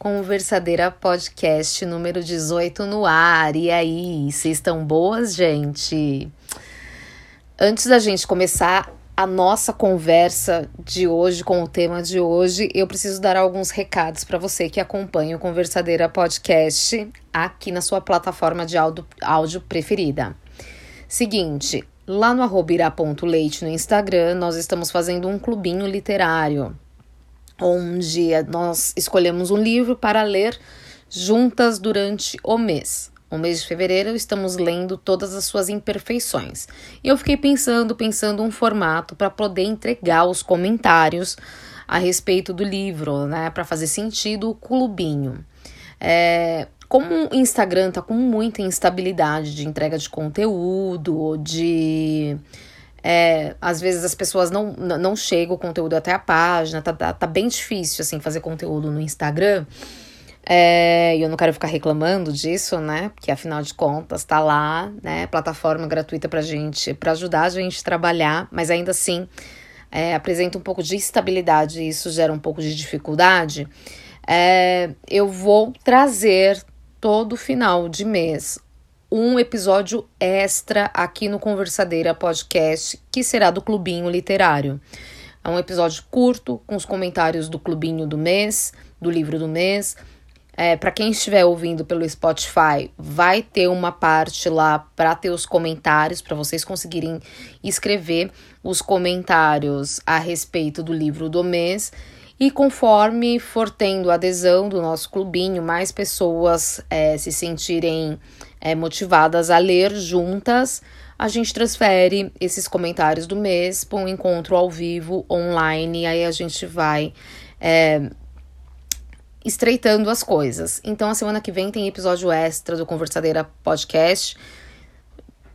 Conversadeira Podcast número 18 no ar. E aí, vocês estão boas, gente? Antes da gente começar a nossa conversa de hoje com o tema de hoje, eu preciso dar alguns recados para você que acompanha o Conversadeira Podcast aqui na sua plataforma de áudio, áudio preferida. Seguinte, lá no arroba no Instagram, nós estamos fazendo um clubinho literário onde nós escolhemos um livro para ler juntas durante o mês. O mês de fevereiro estamos lendo todas as suas imperfeições. E eu fiquei pensando, pensando um formato para poder entregar os comentários a respeito do livro, né, para fazer sentido o clubinho. É, como o Instagram tá com muita instabilidade de entrega de conteúdo, de é, às vezes as pessoas não, não chegam o conteúdo até a página, tá, tá, tá bem difícil, assim, fazer conteúdo no Instagram. É, eu não quero ficar reclamando disso, né? Porque afinal de contas tá lá, né? Plataforma gratuita pra gente, para ajudar a gente a trabalhar, mas ainda assim é, apresenta um pouco de instabilidade e isso gera um pouco de dificuldade. É, eu vou trazer todo final de mês um episódio extra aqui no Conversadeira Podcast, que será do Clubinho Literário. É um episódio curto, com os comentários do Clubinho do mês, do livro do mês. É, para quem estiver ouvindo pelo Spotify, vai ter uma parte lá para ter os comentários, para vocês conseguirem escrever os comentários a respeito do livro do mês. E conforme for tendo adesão do nosso clubinho, mais pessoas é, se sentirem é, motivadas a ler juntas, a gente transfere esses comentários do mês para um encontro ao vivo, online, e aí a gente vai é, estreitando as coisas. Então, a semana que vem tem episódio extra do Conversadeira Podcast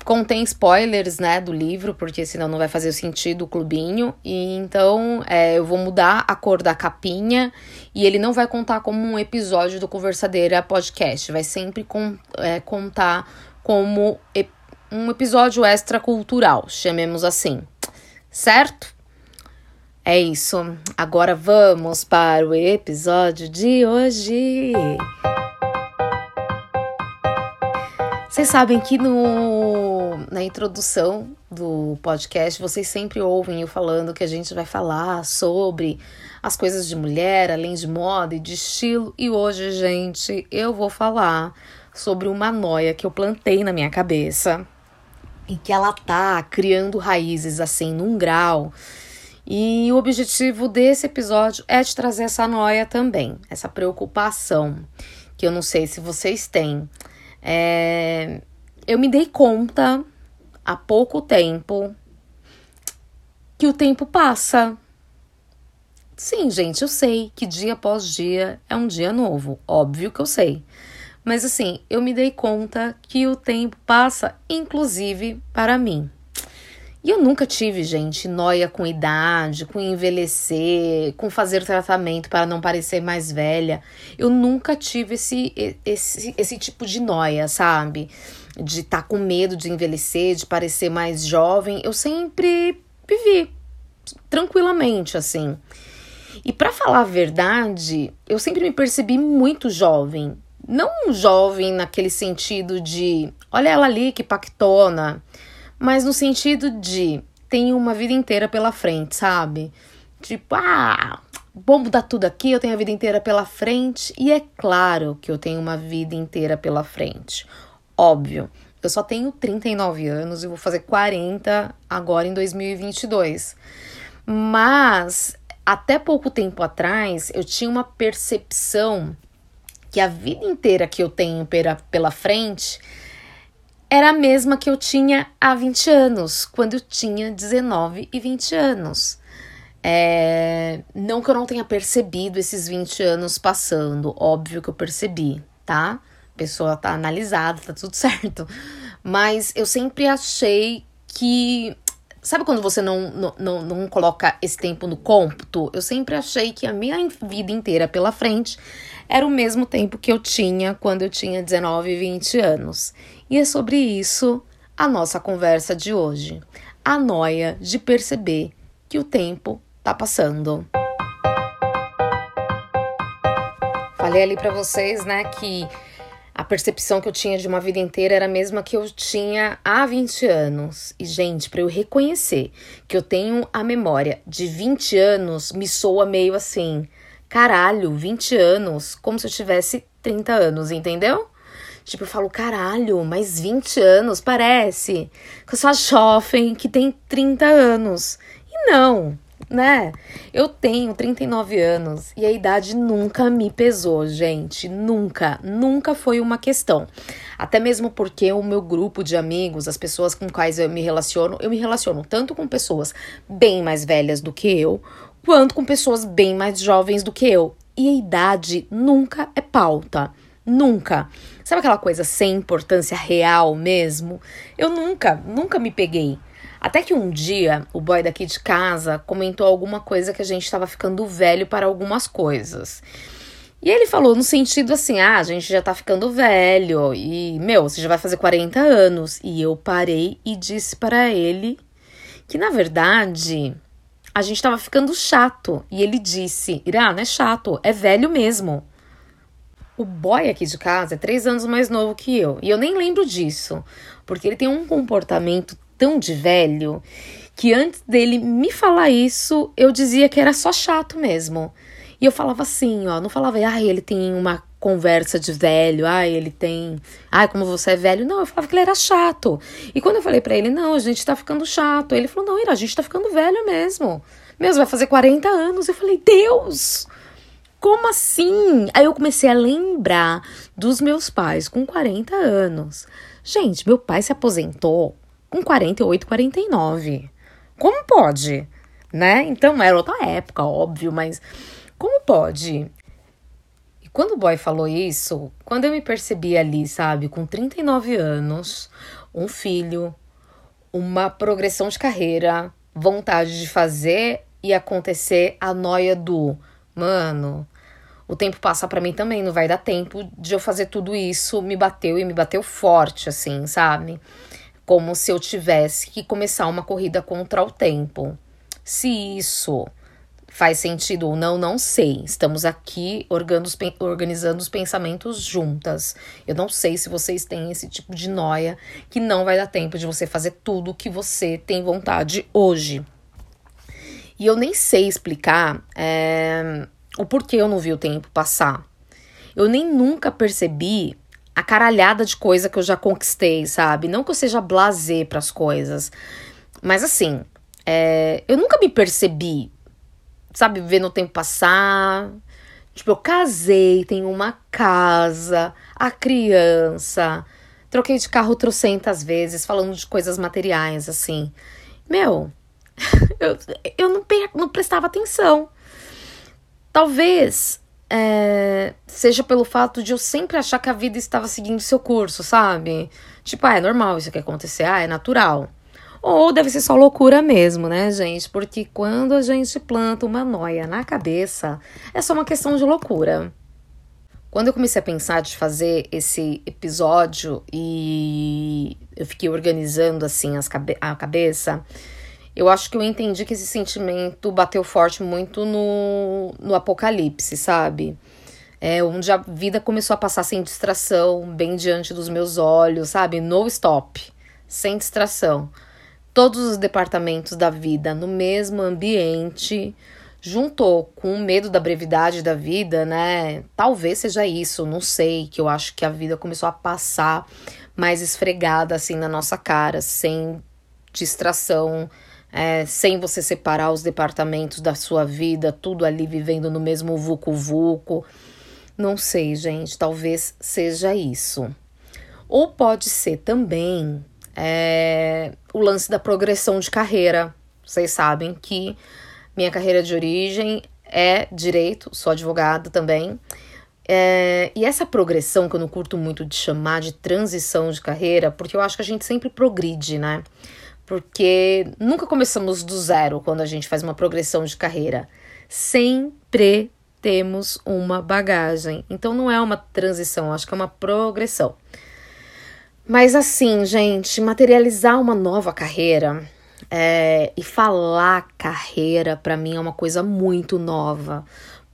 contém spoilers, né, do livro, porque senão não vai fazer sentido o clubinho. E então é, eu vou mudar a cor da capinha e ele não vai contar como um episódio do Conversadeira Podcast, vai sempre com, é, contar como um episódio extracultural, chamemos assim, certo? É isso. Agora vamos para o episódio de hoje. Vocês sabem que no, na introdução do podcast vocês sempre ouvem eu falando que a gente vai falar sobre as coisas de mulher, além de moda e de estilo. E hoje, gente, eu vou falar sobre uma noia que eu plantei na minha cabeça e que ela tá criando raízes assim num grau. E o objetivo desse episódio é te trazer essa noia também, essa preocupação que eu não sei se vocês têm é, eu me dei conta há pouco tempo que o tempo passa. Sim, gente, eu sei que dia após dia é um dia novo, óbvio que eu sei. Mas assim, eu me dei conta que o tempo passa, inclusive para mim. E eu nunca tive, gente, noia com idade, com envelhecer, com fazer tratamento para não parecer mais velha. Eu nunca tive esse, esse, esse tipo de noia, sabe? De estar tá com medo de envelhecer, de parecer mais jovem. Eu sempre vivi tranquilamente, assim. E para falar a verdade, eu sempre me percebi muito jovem. Não jovem naquele sentido de, olha ela ali que pactona mas no sentido de tenho uma vida inteira pela frente, sabe? Tipo, ah, vou mudar tudo aqui, eu tenho a vida inteira pela frente. E é claro que eu tenho uma vida inteira pela frente. Óbvio, eu só tenho 39 anos e vou fazer 40 agora em 2022. Mas até pouco tempo atrás eu tinha uma percepção que a vida inteira que eu tenho pela, pela frente era a mesma que eu tinha há 20 anos, quando eu tinha 19 e 20 anos. É, não que eu não tenha percebido esses 20 anos passando, óbvio que eu percebi, tá? a pessoa tá analisada, tá tudo certo. Mas eu sempre achei que. Sabe quando você não, não, não, não coloca esse tempo no cômputo? Eu sempre achei que a minha vida inteira pela frente era o mesmo tempo que eu tinha quando eu tinha 19, 20 anos. E é sobre isso a nossa conversa de hoje. A noia de perceber que o tempo tá passando. Falei ali para vocês, né, que a percepção que eu tinha de uma vida inteira era a mesma que eu tinha há 20 anos. E, gente, para eu reconhecer que eu tenho a memória de 20 anos, me soa meio assim: caralho, 20 anos, como se eu tivesse 30 anos, entendeu? Tipo, eu falo, caralho, mais 20 anos, parece que eu sou a jovem que tem 30 anos. E não, né? Eu tenho 39 anos e a idade nunca me pesou, gente. Nunca, nunca foi uma questão. Até mesmo porque o meu grupo de amigos, as pessoas com quais eu me relaciono, eu me relaciono tanto com pessoas bem mais velhas do que eu, quanto com pessoas bem mais jovens do que eu. E a idade nunca é pauta. Nunca. Sabe aquela coisa sem importância real mesmo? Eu nunca, nunca me peguei. Até que um dia o boy daqui de casa comentou alguma coisa que a gente estava ficando velho para algumas coisas. E ele falou no sentido assim: ah, a gente já tá ficando velho e, meu, você já vai fazer 40 anos. E eu parei e disse para ele que, na verdade, a gente tava ficando chato. E ele disse: Irá, não é chato, é velho mesmo. O boy aqui de casa é três anos mais novo que eu. E eu nem lembro disso. Porque ele tem um comportamento tão de velho que antes dele me falar isso, eu dizia que era só chato mesmo. E eu falava assim, ó, não falava, ai, ele tem uma conversa de velho, ai, ele tem, ai, como você é velho. Não, eu falava que ele era chato. E quando eu falei para ele, não, a gente tá ficando chato, ele falou, não, Ira, a gente tá ficando velho mesmo. Mesmo, vai fazer 40 anos. Eu falei, Deus! Como assim? Aí eu comecei a lembrar dos meus pais com 40 anos. Gente, meu pai se aposentou com 48, 49. Como pode? Né? Então era outra época, óbvio, mas como pode? E quando o boy falou isso, quando eu me percebi ali, sabe, com 39 anos, um filho, uma progressão de carreira, vontade de fazer e acontecer a noia do, mano, o tempo passa para mim também, não vai dar tempo de eu fazer tudo isso. Me bateu e me bateu forte, assim, sabe? Como se eu tivesse que começar uma corrida contra o tempo. Se isso faz sentido ou não, não sei. Estamos aqui organizando os pensamentos juntas. Eu não sei se vocês têm esse tipo de noia que não vai dar tempo de você fazer tudo que você tem vontade hoje. E eu nem sei explicar é, o porquê eu não vi o tempo passar. Eu nem nunca percebi a caralhada de coisa que eu já conquistei, sabe? Não que eu seja blazer para as coisas, mas assim, é, eu nunca me percebi, sabe, vendo o tempo passar. Tipo, eu casei, tenho uma casa, a criança, troquei de carro trocentas vezes, falando de coisas materiais, assim. Meu, eu, eu não, não prestava atenção. Talvez é, seja pelo fato de eu sempre achar que a vida estava seguindo seu curso, sabe? Tipo, ah, é normal isso que acontecer, ah, é natural. Ou deve ser só loucura mesmo, né, gente? Porque quando a gente planta uma noia na cabeça, é só uma questão de loucura. Quando eu comecei a pensar de fazer esse episódio e eu fiquei organizando assim as cabe a cabeça, eu acho que eu entendi que esse sentimento bateu forte muito no, no apocalipse, sabe? É, onde a vida começou a passar sem distração, bem diante dos meus olhos, sabe? No stop, sem distração. Todos os departamentos da vida no mesmo ambiente, juntou com o medo da brevidade da vida, né? Talvez seja isso, não sei, que eu acho que a vida começou a passar mais esfregada assim na nossa cara, sem distração é, sem você separar os departamentos da sua vida, tudo ali vivendo no mesmo vucu-vucu. Não sei, gente, talvez seja isso. Ou pode ser também é, o lance da progressão de carreira. Vocês sabem que minha carreira de origem é direito, sou advogada também, É, e essa progressão que eu não curto muito de chamar de transição de carreira, porque eu acho que a gente sempre progride, né? Porque nunca começamos do zero quando a gente faz uma progressão de carreira. Sempre temos uma bagagem. Então não é uma transição, acho que é uma progressão. Mas assim, gente, materializar uma nova carreira é, e falar carreira para mim é uma coisa muito nova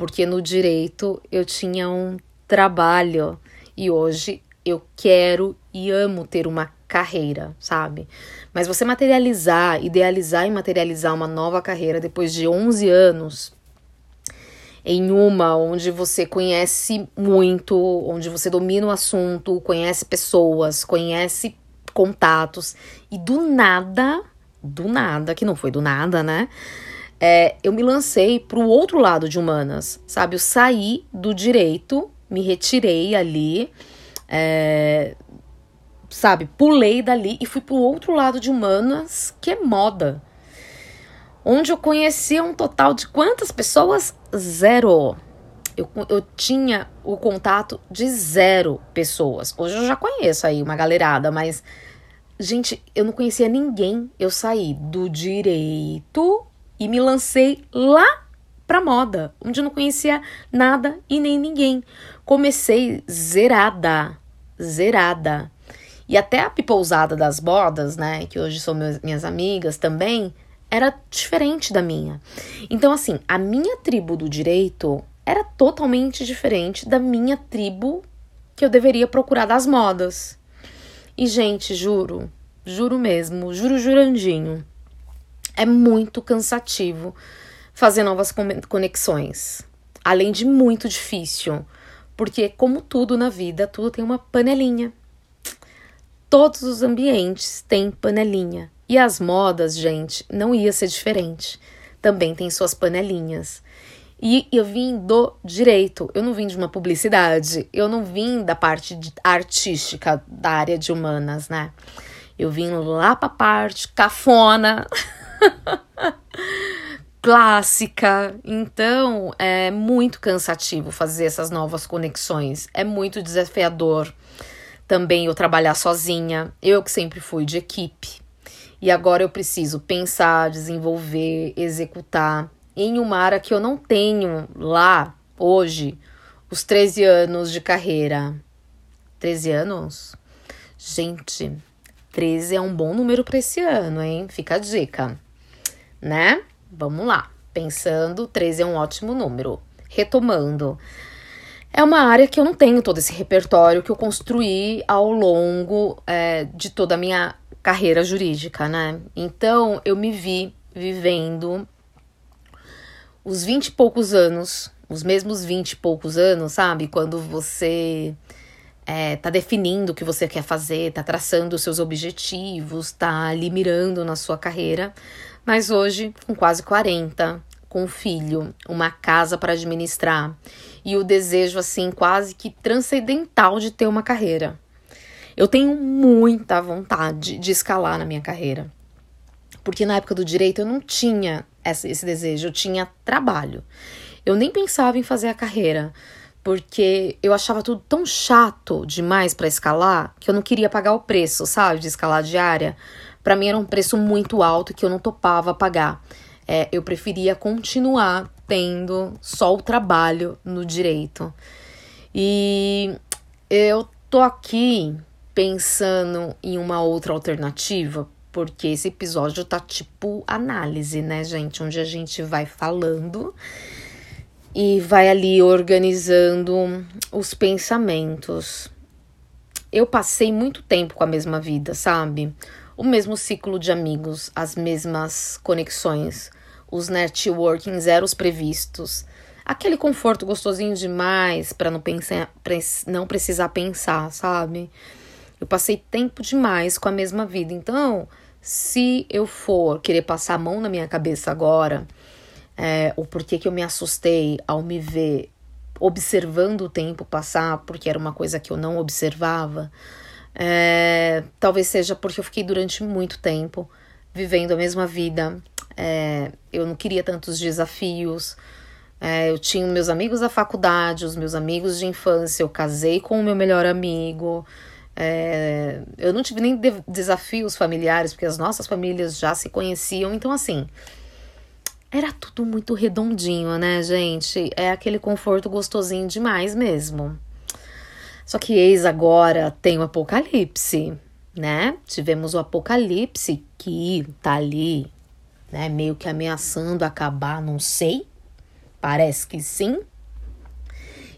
porque no direito eu tinha um trabalho e hoje eu quero e amo ter uma carreira, sabe? Mas você materializar, idealizar e materializar uma nova carreira depois de 11 anos em uma onde você conhece muito, onde você domina o assunto, conhece pessoas, conhece contatos e do nada, do nada, que não foi do nada, né? é, eu me lancei para o outro lado de humanas, sabe? Eu saí do direito, me retirei ali, é, sabe? Pulei dali e fui para o outro lado de humanas, que é moda. Onde eu conheci um total de quantas pessoas? Zero. Eu, eu tinha o contato de zero pessoas. Hoje eu já conheço aí uma galerada, mas, gente, eu não conhecia ninguém. Eu saí do direito e me lancei lá pra moda, onde eu não conhecia nada e nem ninguém. Comecei zerada, zerada. E até a pipousada das modas, né, que hoje são meus, minhas amigas também, era diferente da minha. Então, assim, a minha tribo do direito era totalmente diferente da minha tribo que eu deveria procurar das modas. E, gente, juro, juro mesmo, juro jurandinho. É muito cansativo fazer novas conexões, além de muito difícil, porque, como tudo na vida, tudo tem uma panelinha. Todos os ambientes têm panelinha. E as modas, gente, não ia ser diferente. Também tem suas panelinhas. E eu vim do direito, eu não vim de uma publicidade, eu não vim da parte artística da área de humanas, né? Eu vim lá pra parte cafona clássica. Então, é muito cansativo fazer essas novas conexões. É muito desafiador também eu trabalhar sozinha. Eu que sempre fui de equipe. E agora eu preciso pensar, desenvolver, executar em uma área que eu não tenho lá hoje os 13 anos de carreira. 13 anos? Gente, 13 é um bom número para esse ano, hein? Fica a dica né? Vamos lá. Pensando, 13 é um ótimo número. Retomando. É uma área que eu não tenho todo esse repertório que eu construí ao longo é, de toda a minha carreira jurídica, né? Então eu me vi vivendo os 20 e poucos anos, os mesmos 20 e poucos anos, sabe? Quando você é, tá definindo o que você quer fazer, tá traçando os seus objetivos, tá ali mirando na sua carreira. Mas hoje, com quase 40, com um filho, uma casa para administrar e o desejo assim quase que transcendental de ter uma carreira. Eu tenho muita vontade de escalar na minha carreira. Porque na época do direito eu não tinha esse desejo, eu tinha trabalho. Eu nem pensava em fazer a carreira, porque eu achava tudo tão chato demais para escalar que eu não queria pagar o preço, sabe, de escalar diária para mim era um preço muito alto que eu não topava pagar. É, eu preferia continuar tendo só o trabalho no direito. E eu tô aqui pensando em uma outra alternativa, porque esse episódio tá tipo análise, né, gente? Onde a gente vai falando e vai ali organizando os pensamentos. Eu passei muito tempo com a mesma vida, sabe? o mesmo ciclo de amigos, as mesmas conexões, os networking zeros previstos, aquele conforto gostosinho demais para não pensar, não precisar pensar, sabe? Eu passei tempo demais com a mesma vida. Então, se eu for querer passar a mão na minha cabeça agora, é, o porquê que eu me assustei ao me ver observando o tempo passar, porque era uma coisa que eu não observava, é, talvez seja porque eu fiquei durante muito tempo vivendo a mesma vida. É, eu não queria tantos desafios. É, eu tinha meus amigos da faculdade, os meus amigos de infância, eu casei com o meu melhor amigo. É, eu não tive nem de desafios familiares, porque as nossas famílias já se conheciam. Então, assim, era tudo muito redondinho, né, gente? É aquele conforto gostosinho demais mesmo. Só que eis agora tem o apocalipse, né? Tivemos o apocalipse que tá ali, né, meio que ameaçando acabar, não sei. Parece que sim.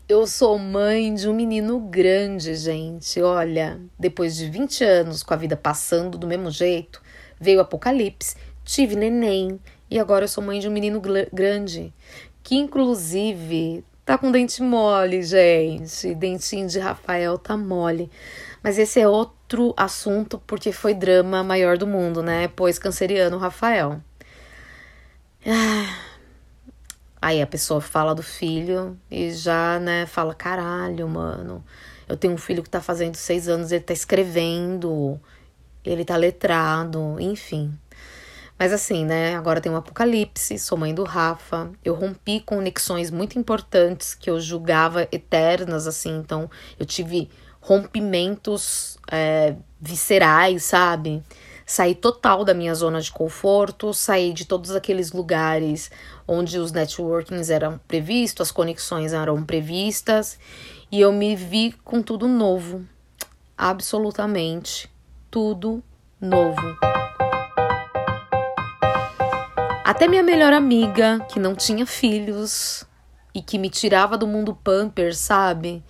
Eu sou mãe de um menino grande, gente. Olha, depois de 20 anos com a vida passando do mesmo jeito, veio o apocalipse, tive neném, e agora eu sou mãe de um menino grande, que inclusive tá com dente mole, gente. Dentinho de Rafael tá mole. Mas esse é outro assunto porque foi drama maior do mundo, né? Pois canceriano Rafael. Ah. Aí a pessoa fala do filho e já, né, fala: caralho, mano. Eu tenho um filho que tá fazendo seis anos, ele tá escrevendo, ele tá letrado, enfim. Mas assim, né? Agora tem um apocalipse, sou mãe do Rafa. Eu rompi conexões muito importantes que eu julgava eternas, assim. Então, eu tive rompimentos é, viscerais, sabe? Saí total da minha zona de conforto, saí de todos aqueles lugares onde os networkings eram previstos, as conexões eram previstas, e eu me vi com tudo novo. Absolutamente tudo novo. Até minha melhor amiga, que não tinha filhos e que me tirava do mundo pamper, sabe?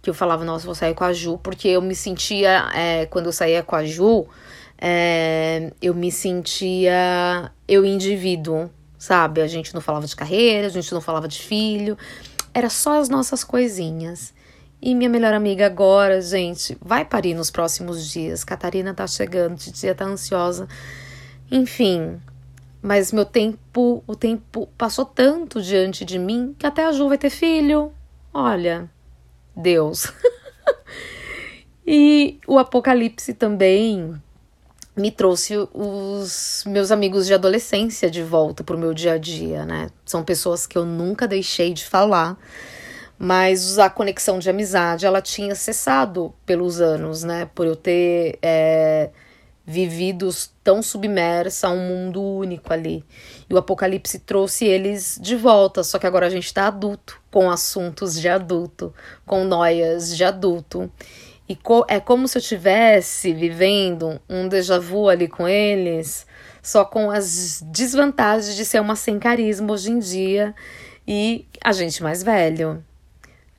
Que eu falava, nossa, vou sair com a Ju, porque eu me sentia, é, quando eu saía com a Ju, é, eu me sentia eu indivíduo, sabe? A gente não falava de carreira, a gente não falava de filho, era só as nossas coisinhas. E minha melhor amiga agora, gente, vai parir nos próximos dias. Catarina tá chegando, Titia tá ansiosa. Enfim, mas meu tempo, o tempo passou tanto diante de mim que até a Ju vai ter filho. Olha, Deus. e o Apocalipse também me trouxe os meus amigos de adolescência de volta pro meu dia a dia, né? São pessoas que eu nunca deixei de falar, mas a conexão de amizade ela tinha cessado pelos anos, né? Por eu ter é, vividos tão submersa a um mundo único ali. E o Apocalipse trouxe eles de volta, só que agora a gente está adulto, com assuntos de adulto, com noias de adulto. E co é como se eu estivesse vivendo um déjà vu ali com eles, só com as desvantagens de ser uma sem carisma hoje em dia e a gente mais velho.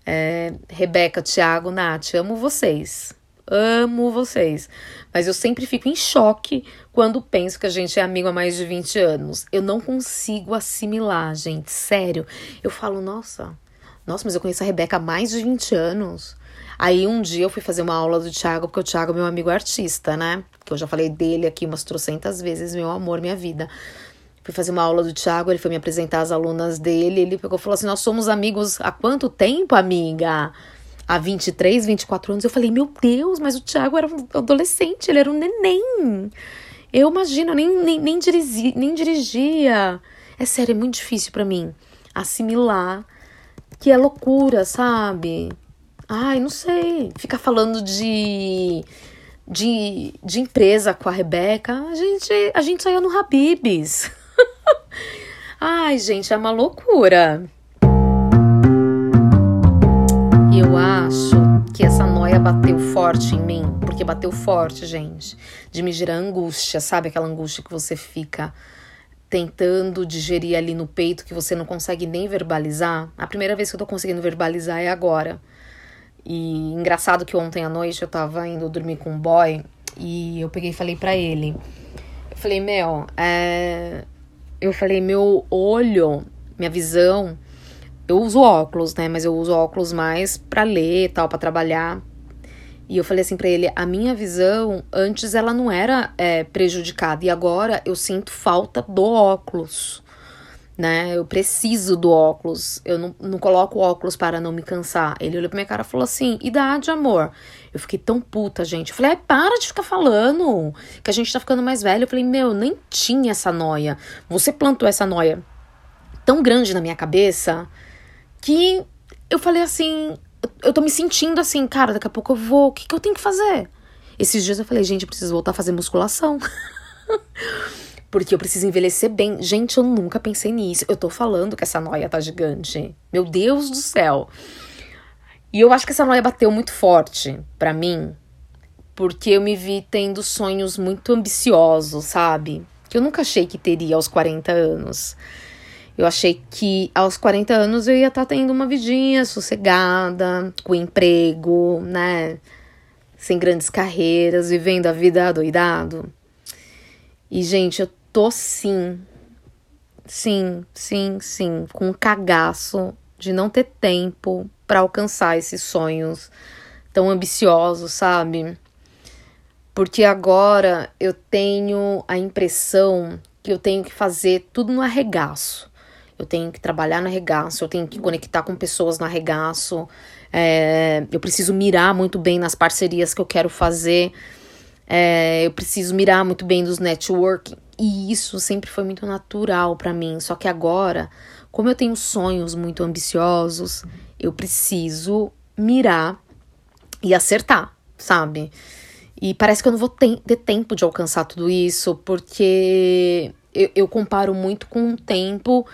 É, Rebeca, Thiago, Nath, amo vocês. Amo vocês. Mas eu sempre fico em choque quando penso que a gente é amigo há mais de 20 anos. Eu não consigo assimilar, gente. Sério. Eu falo, nossa, nossa, mas eu conheço a Rebeca há mais de 20 anos. Aí um dia eu fui fazer uma aula do Thiago, porque o Thiago é meu amigo artista, né? Que eu já falei dele aqui umas trocentas vezes, meu amor, minha vida. Fui fazer uma aula do Thiago, ele foi me apresentar as alunas dele, ele pegou e falou assim: Nós somos amigos há quanto tempo, amiga? há 23, 24 anos, eu falei, meu Deus, mas o Thiago era um adolescente, ele era um neném. Eu imagino, nem, nem, nem, nem dirigia. É sério, é muito difícil para mim assimilar que é loucura, sabe? Ai, não sei. Ficar falando de, de, de empresa com a Rebeca, a gente, a gente saía no Habibs. Ai, gente, é uma loucura. Eu acho que essa noia bateu forte em mim, porque bateu forte, gente, de me gerar angústia, sabe aquela angústia que você fica tentando digerir ali no peito que você não consegue nem verbalizar? A primeira vez que eu tô conseguindo verbalizar é agora. E engraçado que ontem à noite eu tava indo dormir com um boy e eu peguei e falei para ele. Eu falei, meu, é... eu falei, meu olho, minha visão eu uso óculos, né? Mas eu uso óculos mais para ler, tal, para trabalhar. E eu falei assim para ele: a minha visão antes ela não era é, prejudicada e agora eu sinto falta do óculos, né? Eu preciso do óculos. Eu não, não coloco óculos para não me cansar. Ele olhou pra minha cara e falou assim: idade, amor. Eu fiquei tão puta, gente. Eu falei: para de ficar falando que a gente tá ficando mais velho. Eu falei: meu, nem tinha essa noia. Você plantou essa noia tão grande na minha cabeça que eu falei assim, eu tô me sentindo assim, cara, daqui a pouco eu vou, o que, que eu tenho que fazer? Esses dias eu falei, gente, eu preciso voltar a fazer musculação. Porque eu preciso envelhecer bem. Gente, eu nunca pensei nisso. Eu tô falando que essa noia tá gigante. Meu Deus do céu. E eu acho que essa noia bateu muito forte para mim. Porque eu me vi tendo sonhos muito ambiciosos, sabe? Que eu nunca achei que teria aos 40 anos. Eu achei que aos 40 anos eu ia estar tá tendo uma vidinha sossegada, com emprego, né? Sem grandes carreiras, vivendo a vida adoidado. E, gente, eu tô sim. Sim, sim, sim. Com um cagaço de não ter tempo para alcançar esses sonhos tão ambiciosos, sabe? Porque agora eu tenho a impressão que eu tenho que fazer tudo no arregaço eu tenho que trabalhar no arregaço, eu tenho que conectar com pessoas no arregaço, é, eu preciso mirar muito bem nas parcerias que eu quero fazer, é, eu preciso mirar muito bem dos networking, e isso sempre foi muito natural para mim. Só que agora, como eu tenho sonhos muito ambiciosos, eu preciso mirar e acertar, sabe? E parece que eu não vou ter, ter tempo de alcançar tudo isso, porque eu, eu comparo muito com o tempo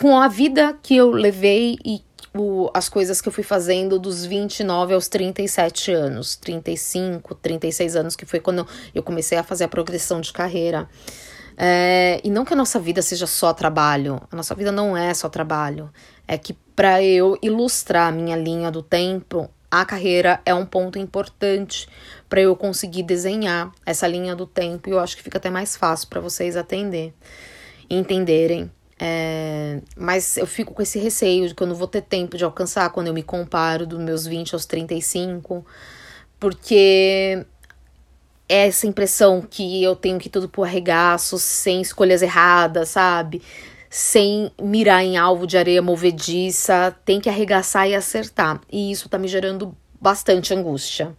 com a vida que eu levei e o, as coisas que eu fui fazendo dos 29 aos 37 anos, 35, 36 anos, que foi quando eu comecei a fazer a progressão de carreira. É, e não que a nossa vida seja só trabalho, a nossa vida não é só trabalho. É que para eu ilustrar a minha linha do tempo, a carreira é um ponto importante para eu conseguir desenhar essa linha do tempo. E eu acho que fica até mais fácil para vocês atender, entenderem. É, mas eu fico com esse receio de que eu não vou ter tempo de alcançar quando eu me comparo dos meus 20 aos 35, porque é essa impressão que eu tenho que tudo pro arregaço, sem escolhas erradas, sabe? Sem mirar em alvo de areia movediça, tem que arregaçar e acertar. E isso tá me gerando bastante angústia.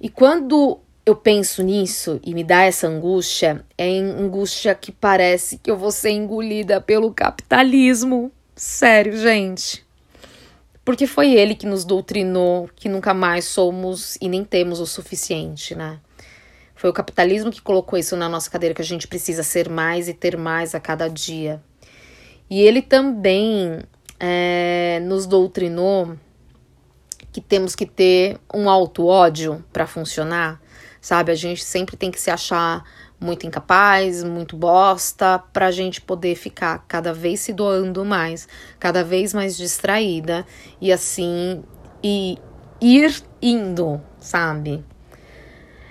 E quando eu penso nisso e me dá essa angústia, é angústia que parece que eu vou ser engolida pelo capitalismo. Sério, gente. Porque foi ele que nos doutrinou que nunca mais somos e nem temos o suficiente, né? Foi o capitalismo que colocou isso na nossa cadeira, que a gente precisa ser mais e ter mais a cada dia. E ele também é, nos doutrinou que temos que ter um auto-ódio para funcionar sabe? A gente sempre tem que se achar muito incapaz, muito bosta, pra gente poder ficar cada vez se doando mais, cada vez mais distraída e assim e ir indo, sabe?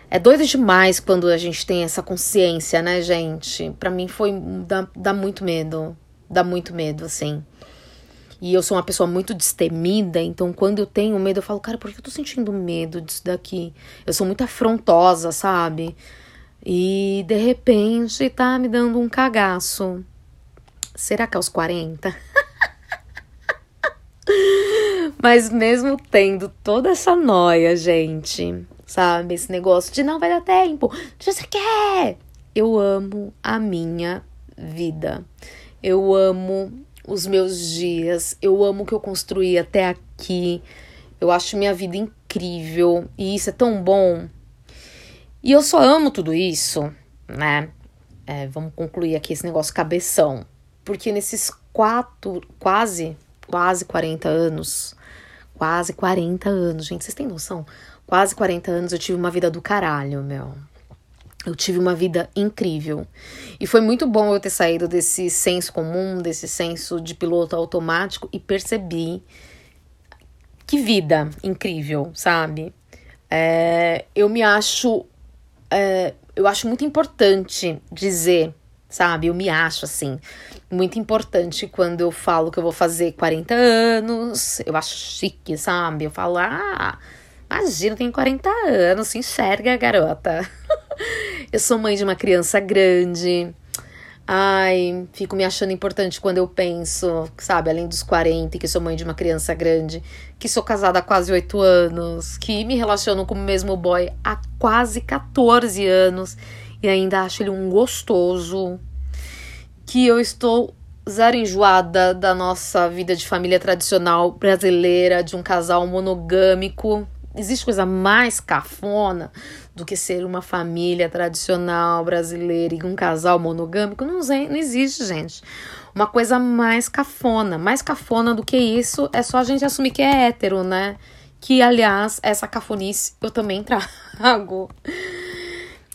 É doido demais quando a gente tem essa consciência, né, gente? Para mim foi dá, dá muito medo, dá muito medo, assim. E eu sou uma pessoa muito destemida, então quando eu tenho medo, eu falo, cara, por que eu tô sentindo medo disso daqui? Eu sou muito afrontosa, sabe? E de repente tá me dando um cagaço. Será que é aos 40? Mas mesmo tendo toda essa noia, gente, sabe? Esse negócio de não vai dar tempo, você quer? Eu amo a minha vida. Eu amo os meus dias. Eu amo o que eu construí até aqui. Eu acho minha vida incrível e isso é tão bom. E eu só amo tudo isso, né? É, vamos concluir aqui esse negócio cabeção. Porque nesses quatro, quase, quase 40 anos, quase 40 anos, gente, vocês têm noção? Quase 40 anos eu tive uma vida do caralho, meu. Eu tive uma vida incrível. E foi muito bom eu ter saído desse senso comum, desse senso de piloto automático e percebi que vida incrível, sabe? É, eu me acho. É, eu acho muito importante dizer, sabe? Eu me acho assim, muito importante quando eu falo que eu vou fazer 40 anos. Eu acho chique, sabe? Eu falo, ah, imagina, tem 40 anos, se enxerga, garota. Eu sou mãe de uma criança grande. Ai, fico me achando importante quando eu penso, sabe, além dos 40, que sou mãe de uma criança grande, que sou casada há quase 8 anos, que me relaciono com o mesmo boy há quase 14 anos e ainda acho ele um gostoso, que eu estou zero enjoada da nossa vida de família tradicional brasileira, de um casal monogâmico. Existe coisa mais cafona do que ser uma família tradicional brasileira e um casal monogâmico? Não, não existe, gente. Uma coisa mais cafona. Mais cafona do que isso é só a gente assumir que é hétero, né? Que, aliás, essa cafonice eu também trago.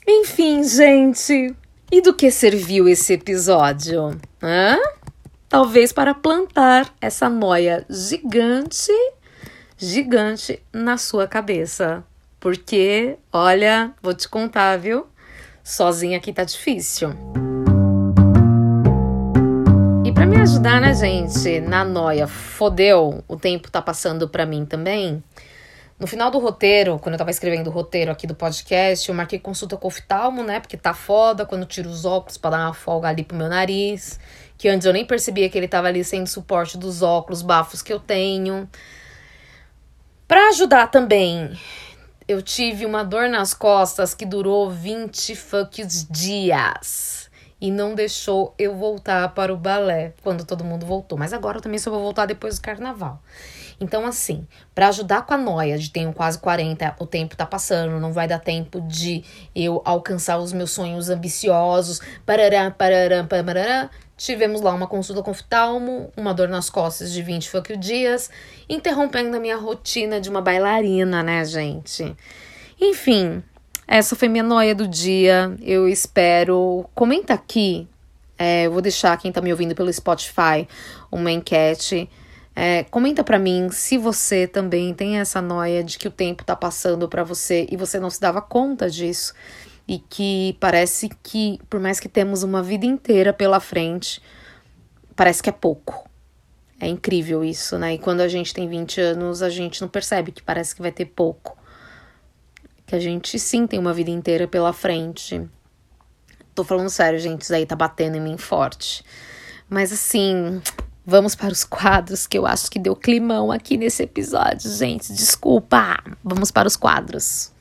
Enfim, gente. E do que serviu esse episódio? Hã? Talvez para plantar essa noia gigante, gigante na sua cabeça. Porque, olha, vou te contar, viu? Sozinha aqui tá difícil. E para me ajudar, né, gente, na noia, fodeu, o tempo tá passando para mim também. No final do roteiro, quando eu tava escrevendo o roteiro aqui do podcast, eu marquei consulta com o oftalmo, né? Porque tá foda quando eu tiro os óculos para dar uma folga ali pro meu nariz. Que antes eu nem percebia que ele tava ali sem suporte dos óculos, bafos que eu tenho. Para ajudar também, eu tive uma dor nas costas que durou 20 fucks dias. E não deixou eu voltar para o balé quando todo mundo voltou. Mas agora eu também só vou voltar depois do carnaval. Então, assim, para ajudar com a noia de tenho quase 40, o tempo tá passando, não vai dar tempo de eu alcançar os meus sonhos ambiciosos. Parará, parará, parará. Tivemos lá uma consulta com oftalmo, uma dor nas costas de 20 fuck dias, interrompendo a minha rotina de uma bailarina, né, gente? Enfim, essa foi minha noia do dia. Eu espero. Comenta aqui. É, eu vou deixar quem tá me ouvindo pelo Spotify uma enquete é, comenta para mim se você também tem essa noia de que o tempo tá passando para você e você não se dava conta disso. E que parece que, por mais que temos uma vida inteira pela frente, parece que é pouco. É incrível isso, né? E quando a gente tem 20 anos, a gente não percebe que parece que vai ter pouco. Que a gente sim tem uma vida inteira pela frente. Tô falando sério, gente, isso aí tá batendo em mim forte. Mas assim, Vamos para os quadros, que eu acho que deu climão aqui nesse episódio, gente. Desculpa. Vamos para os quadros.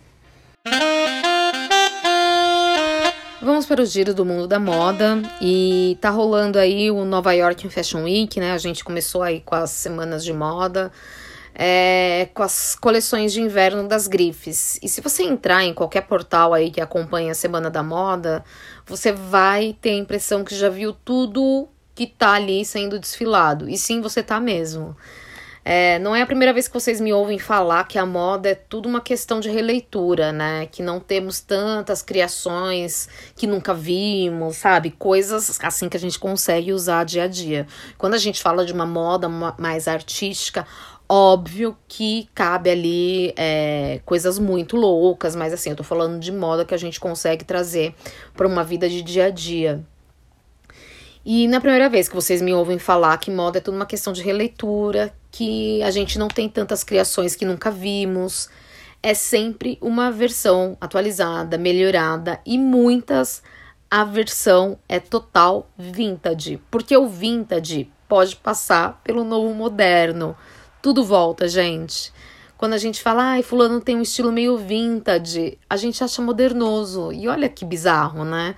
Vamos para o giro do mundo da moda e tá rolando aí o Nova York Fashion Week, né? A gente começou aí com as semanas de moda, é, com as coleções de inverno das grifes. E se você entrar em qualquer portal aí que acompanha a Semana da Moda, você vai ter a impressão que já viu tudo que tá ali sendo desfilado. E sim, você tá mesmo. É, não é a primeira vez que vocês me ouvem falar que a moda é tudo uma questão de releitura, né? Que não temos tantas criações que nunca vimos, sabe? Coisas assim que a gente consegue usar dia a dia. Quando a gente fala de uma moda mais artística, óbvio que cabe ali é, coisas muito loucas, mas assim, eu tô falando de moda que a gente consegue trazer para uma vida de dia a dia. E na primeira vez que vocês me ouvem falar que moda é tudo uma questão de releitura, que a gente não tem tantas criações que nunca vimos, é sempre uma versão atualizada, melhorada e muitas a versão é total vintage, porque o vintage pode passar pelo novo moderno. Tudo volta, gente. Quando a gente fala, ai, fulano tem um estilo meio vintage, a gente acha modernoso. E olha que bizarro, né?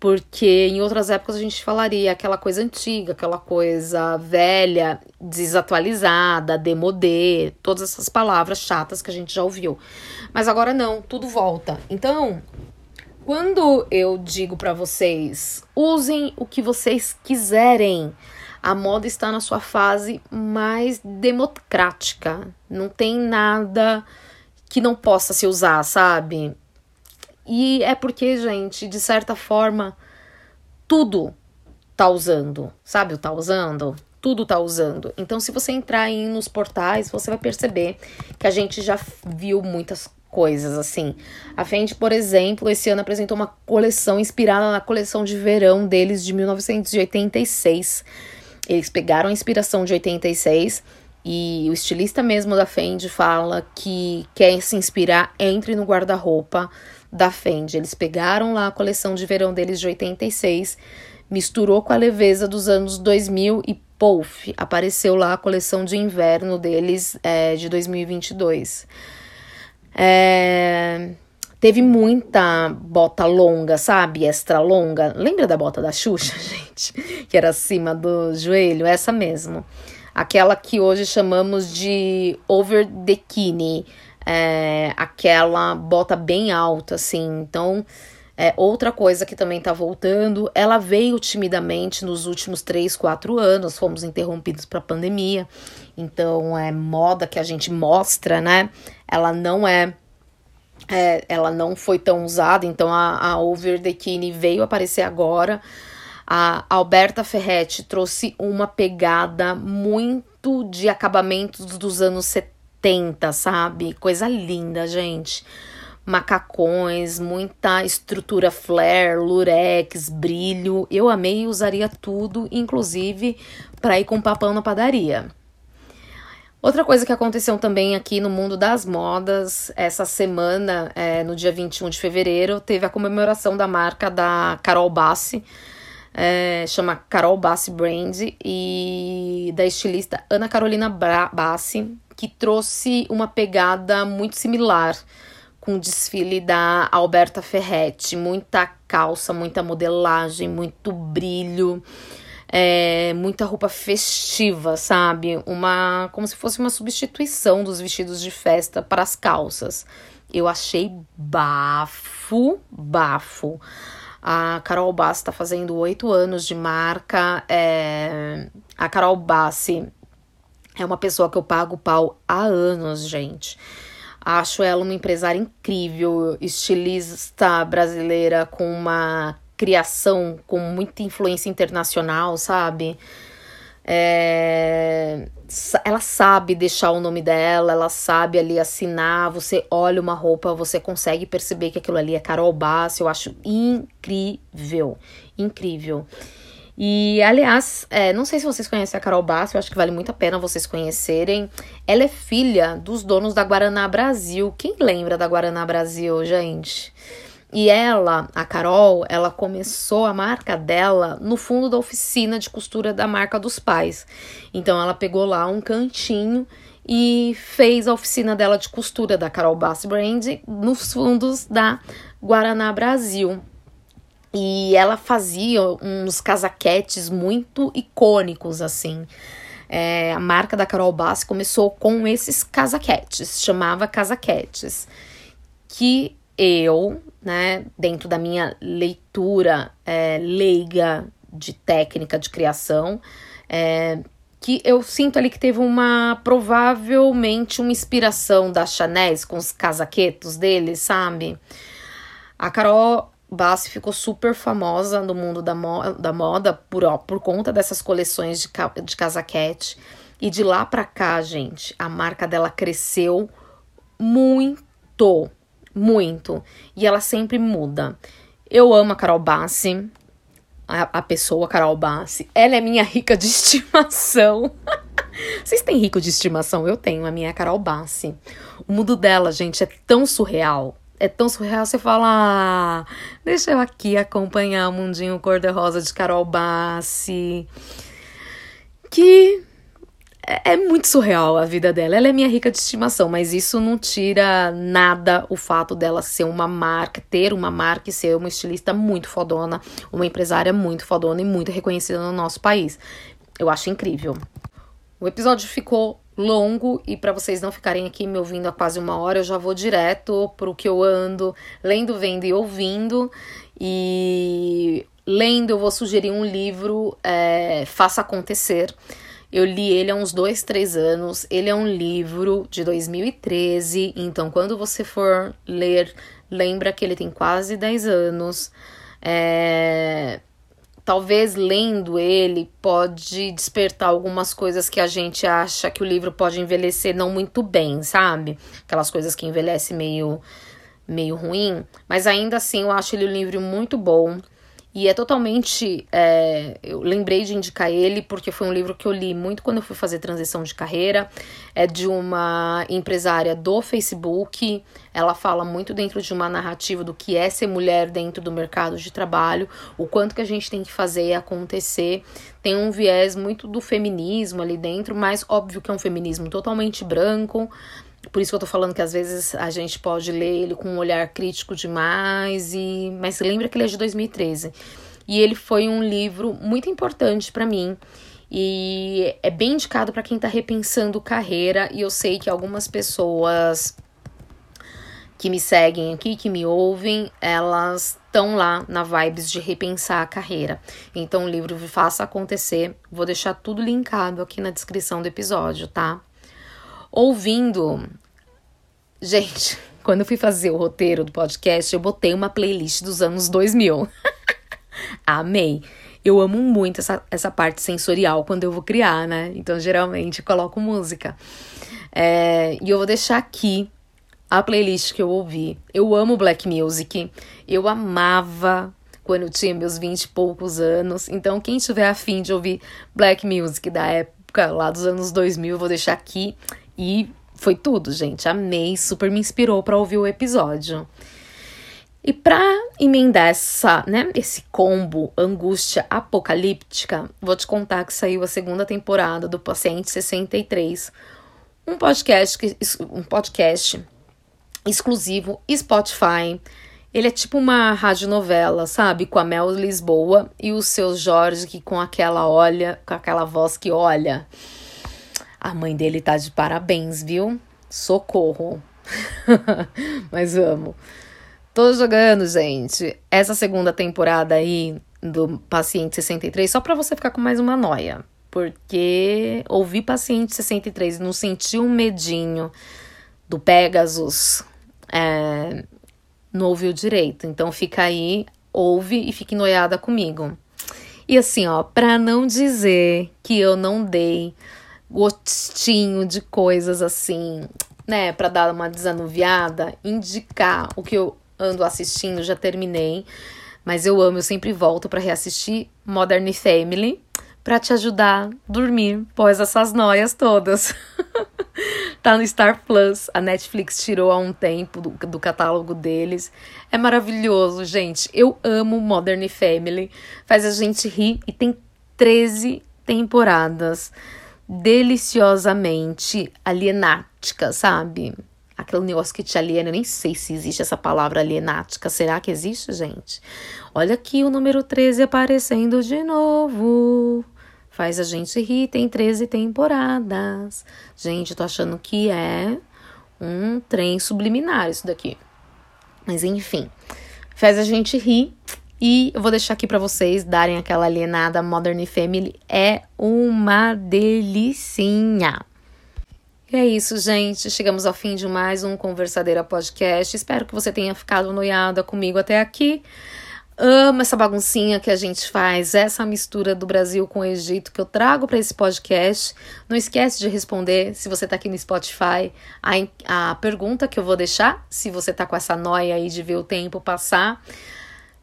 Porque em outras épocas a gente falaria aquela coisa antiga, aquela coisa velha, desatualizada, demodê, todas essas palavras chatas que a gente já ouviu. Mas agora não, tudo volta. Então, quando eu digo para vocês, usem o que vocês quiserem. A moda está na sua fase mais democrática. Não tem nada que não possa se usar, sabe? E é porque, gente, de certa forma, tudo tá usando, sabe tá usando? Tudo tá usando. Então, se você entrar aí nos portais, você vai perceber que a gente já viu muitas coisas assim. A Fendi, por exemplo, esse ano apresentou uma coleção inspirada na coleção de verão deles de 1986. Eles pegaram a inspiração de 86 e o estilista mesmo da Fendi fala que quer se inspirar, entre no guarda-roupa da Fendi. Eles pegaram lá a coleção de verão deles de 86, misturou com a leveza dos anos 2000 e pouf, apareceu lá a coleção de inverno deles é, de 2022. É, Teve muita bota longa, sabe? Extra longa. Lembra da bota da Xuxa, gente? Que era acima do joelho? Essa mesmo. Aquela que hoje chamamos de over the kidney. É, aquela bota bem alta, assim. Então, é, outra coisa que também tá voltando, ela veio timidamente nos últimos 3, 4 anos, fomos interrompidos para pandemia. Então, é moda que a gente mostra, né? Ela não é é, ela não foi tão usada, então a, a Over the Kine veio aparecer agora. A Alberta Ferretti trouxe uma pegada muito de acabamentos dos anos 70, sabe? Coisa linda, gente. Macacões, muita estrutura flare, lurex, brilho. Eu amei e usaria tudo, inclusive para ir com papão na padaria. Outra coisa que aconteceu também aqui no mundo das modas, essa semana, é, no dia 21 de fevereiro, teve a comemoração da marca da Carol Bassi, é, chama Carol Bassi Brand, e da estilista Ana Carolina Bassi, que trouxe uma pegada muito similar com o desfile da Alberta Ferretti. Muita calça, muita modelagem, muito brilho é, muita roupa festiva, sabe? Uma como se fosse uma substituição dos vestidos de festa para as calças. Eu achei bafo, bafo. A Carol Bassi está fazendo oito anos de marca. É... A Carol Bassi é uma pessoa que eu pago pau há anos, gente. Acho ela uma empresária incrível, estilista brasileira com uma criação com muita influência internacional, sabe? É, ela sabe deixar o nome dela, ela sabe ali assinar. Você olha uma roupa, você consegue perceber que aquilo ali é Carol Bass. Eu acho incrível, incrível. E, aliás, é, não sei se vocês conhecem a Carol Bass, eu acho que vale muito a pena vocês conhecerem. Ela é filha dos donos da Guaraná Brasil. Quem lembra da Guaraná Brasil, gente? E ela, a Carol, ela começou a marca dela no fundo da oficina de costura da marca dos pais. Então ela pegou lá um cantinho e fez a oficina dela de costura da Carol Bass Brand nos fundos da Guaraná Brasil. E ela fazia uns casaquetes muito icônicos assim. É, a marca da Carol Bass começou com esses casaquetes, chamava casaquetes, que eu, né, dentro da minha leitura é, leiga de técnica de criação, é, que eu sinto ali que teve uma provavelmente uma inspiração da Chanel com os casaquetos dele, sabe? A Carol Bassi ficou super famosa no mundo da, mo da moda por, ó, por conta dessas coleções de, ca de casaquete. E de lá pra cá, gente, a marca dela cresceu muito muito. E ela sempre muda. Eu amo a Carol Bassi, a, a pessoa Carol Bassi. Ela é minha rica de estimação. Vocês têm rico de estimação? Eu tenho, a minha é Carol Bassi. O mundo dela, gente, é tão surreal. É tão surreal, você fala, ah, deixa eu aqui acompanhar o mundinho cor-de-rosa de Carol Bassi. Que é, é muito surreal a vida dela. Ela é minha rica de estimação, mas isso não tira nada o fato dela ser uma marca, ter uma marca e ser uma estilista muito fodona, uma empresária muito fodona e muito reconhecida no nosso país. Eu acho incrível. O episódio ficou longo e para vocês não ficarem aqui me ouvindo há quase uma hora, eu já vou direto pro que eu ando lendo, vendo e ouvindo. E lendo, eu vou sugerir um livro, é, Faça Acontecer eu li ele há uns dois, três anos. Ele é um livro de 2013, então quando você for ler, lembra que ele tem quase 10 anos. É... Talvez lendo ele pode despertar algumas coisas que a gente acha que o livro pode envelhecer não muito bem, sabe? Aquelas coisas que envelhece meio meio ruim, mas ainda assim eu acho ele um livro muito bom. E é totalmente. É, eu lembrei de indicar ele porque foi um livro que eu li muito quando eu fui fazer transição de carreira. É de uma empresária do Facebook. Ela fala muito dentro de uma narrativa do que é ser mulher dentro do mercado de trabalho, o quanto que a gente tem que fazer acontecer. Tem um viés muito do feminismo ali dentro, mas óbvio que é um feminismo totalmente branco Por isso que eu tô falando que às vezes a gente pode ler ele com um olhar crítico demais e mas lembra que ele é de 2013. E ele foi um livro muito importante para mim. E é bem indicado para quem tá repensando carreira, e eu sei que algumas pessoas que me seguem aqui, que me ouvem, elas estão lá na vibes de repensar a carreira. Então, o livro Faça Acontecer, vou deixar tudo linkado aqui na descrição do episódio, tá? Ouvindo. Gente, quando eu fui fazer o roteiro do podcast, eu botei uma playlist dos anos 2000. Amei. Eu amo muito essa, essa parte sensorial quando eu vou criar, né? Então, geralmente, coloco música. É, e eu vou deixar aqui a playlist que eu ouvi. Eu amo black music. Eu amava quando eu tinha meus 20 e poucos anos. Então, quem tiver afim de ouvir black music da época, lá dos anos 2000, eu vou deixar aqui. E foi tudo, gente. Amei, super me inspirou para ouvir o episódio. E para emendar essa, né, esse combo angústia apocalíptica, vou te contar que saiu a segunda temporada do Paciente 63, um podcast, um podcast exclusivo Spotify. Ele é tipo uma radionovela, sabe? Com a Mel Lisboa e o seu Jorge que com aquela olha, com aquela voz que olha. A mãe dele tá de parabéns, viu? Socorro. Mas amo. Tô jogando, gente. Essa segunda temporada aí do Paciente 63 só para você ficar com mais uma noia. Porque ouvir Paciente 63 e não sentir um medinho do Pegasus é, não ouviu direito. Então fica aí, ouve e fique noiada comigo. E assim, ó, pra não dizer que eu não dei gostinho de coisas assim, né, para dar uma desanuviada, indicar o que eu ando assistindo, já terminei, mas eu amo, eu sempre volto para reassistir Modern Family para te ajudar a dormir pós essas noias todas. tá no Star Plus. A Netflix tirou há um tempo do, do catálogo deles. É maravilhoso, gente. Eu amo Modern Family. Faz a gente rir e tem 13 temporadas deliciosamente alienáticas, sabe? Aquele negócio que te aliena, eu nem sei se existe essa palavra alienática. Será que existe, gente? Olha aqui o número 13 aparecendo de novo. Faz a gente rir, tem 13 temporadas. Gente, tô achando que é um trem subliminar isso daqui. Mas enfim, faz a gente rir. E eu vou deixar aqui para vocês darem aquela alienada Modern Family. É uma delicinha. E é isso, gente. Chegamos ao fim de mais um Conversadeira Podcast. Espero que você tenha ficado noiada comigo até aqui. Amo essa baguncinha que a gente faz, essa mistura do Brasil com o Egito que eu trago para esse podcast. Não esquece de responder, se você está aqui no Spotify, a, a pergunta que eu vou deixar, se você está com essa noia aí de ver o tempo passar.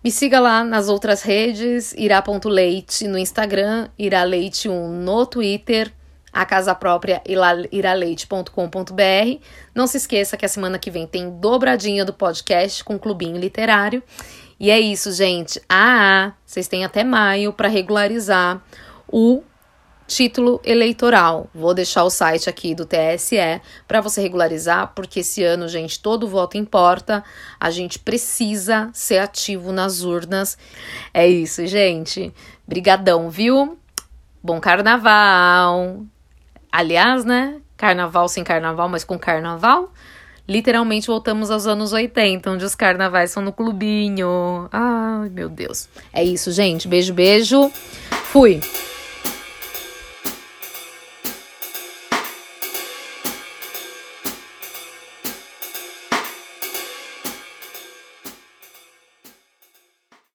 Me siga lá nas outras redes, irá.leite no Instagram, iraleite1 no Twitter, a casa própria iraleite.com.br. Não se esqueça que a semana que vem tem dobradinha do podcast com Clubinho Literário. E é isso, gente. Ah, vocês têm até maio para regularizar o título eleitoral. Vou deixar o site aqui do TSE para você regularizar, porque esse ano, gente, todo voto importa. A gente precisa ser ativo nas urnas. É isso, gente. Brigadão, viu? Bom carnaval. Aliás, né? Carnaval sem carnaval, mas com carnaval literalmente voltamos aos anos 80, onde os carnavais são no clubinho. Ai, meu Deus. É isso, gente. Beijo, beijo. Fui.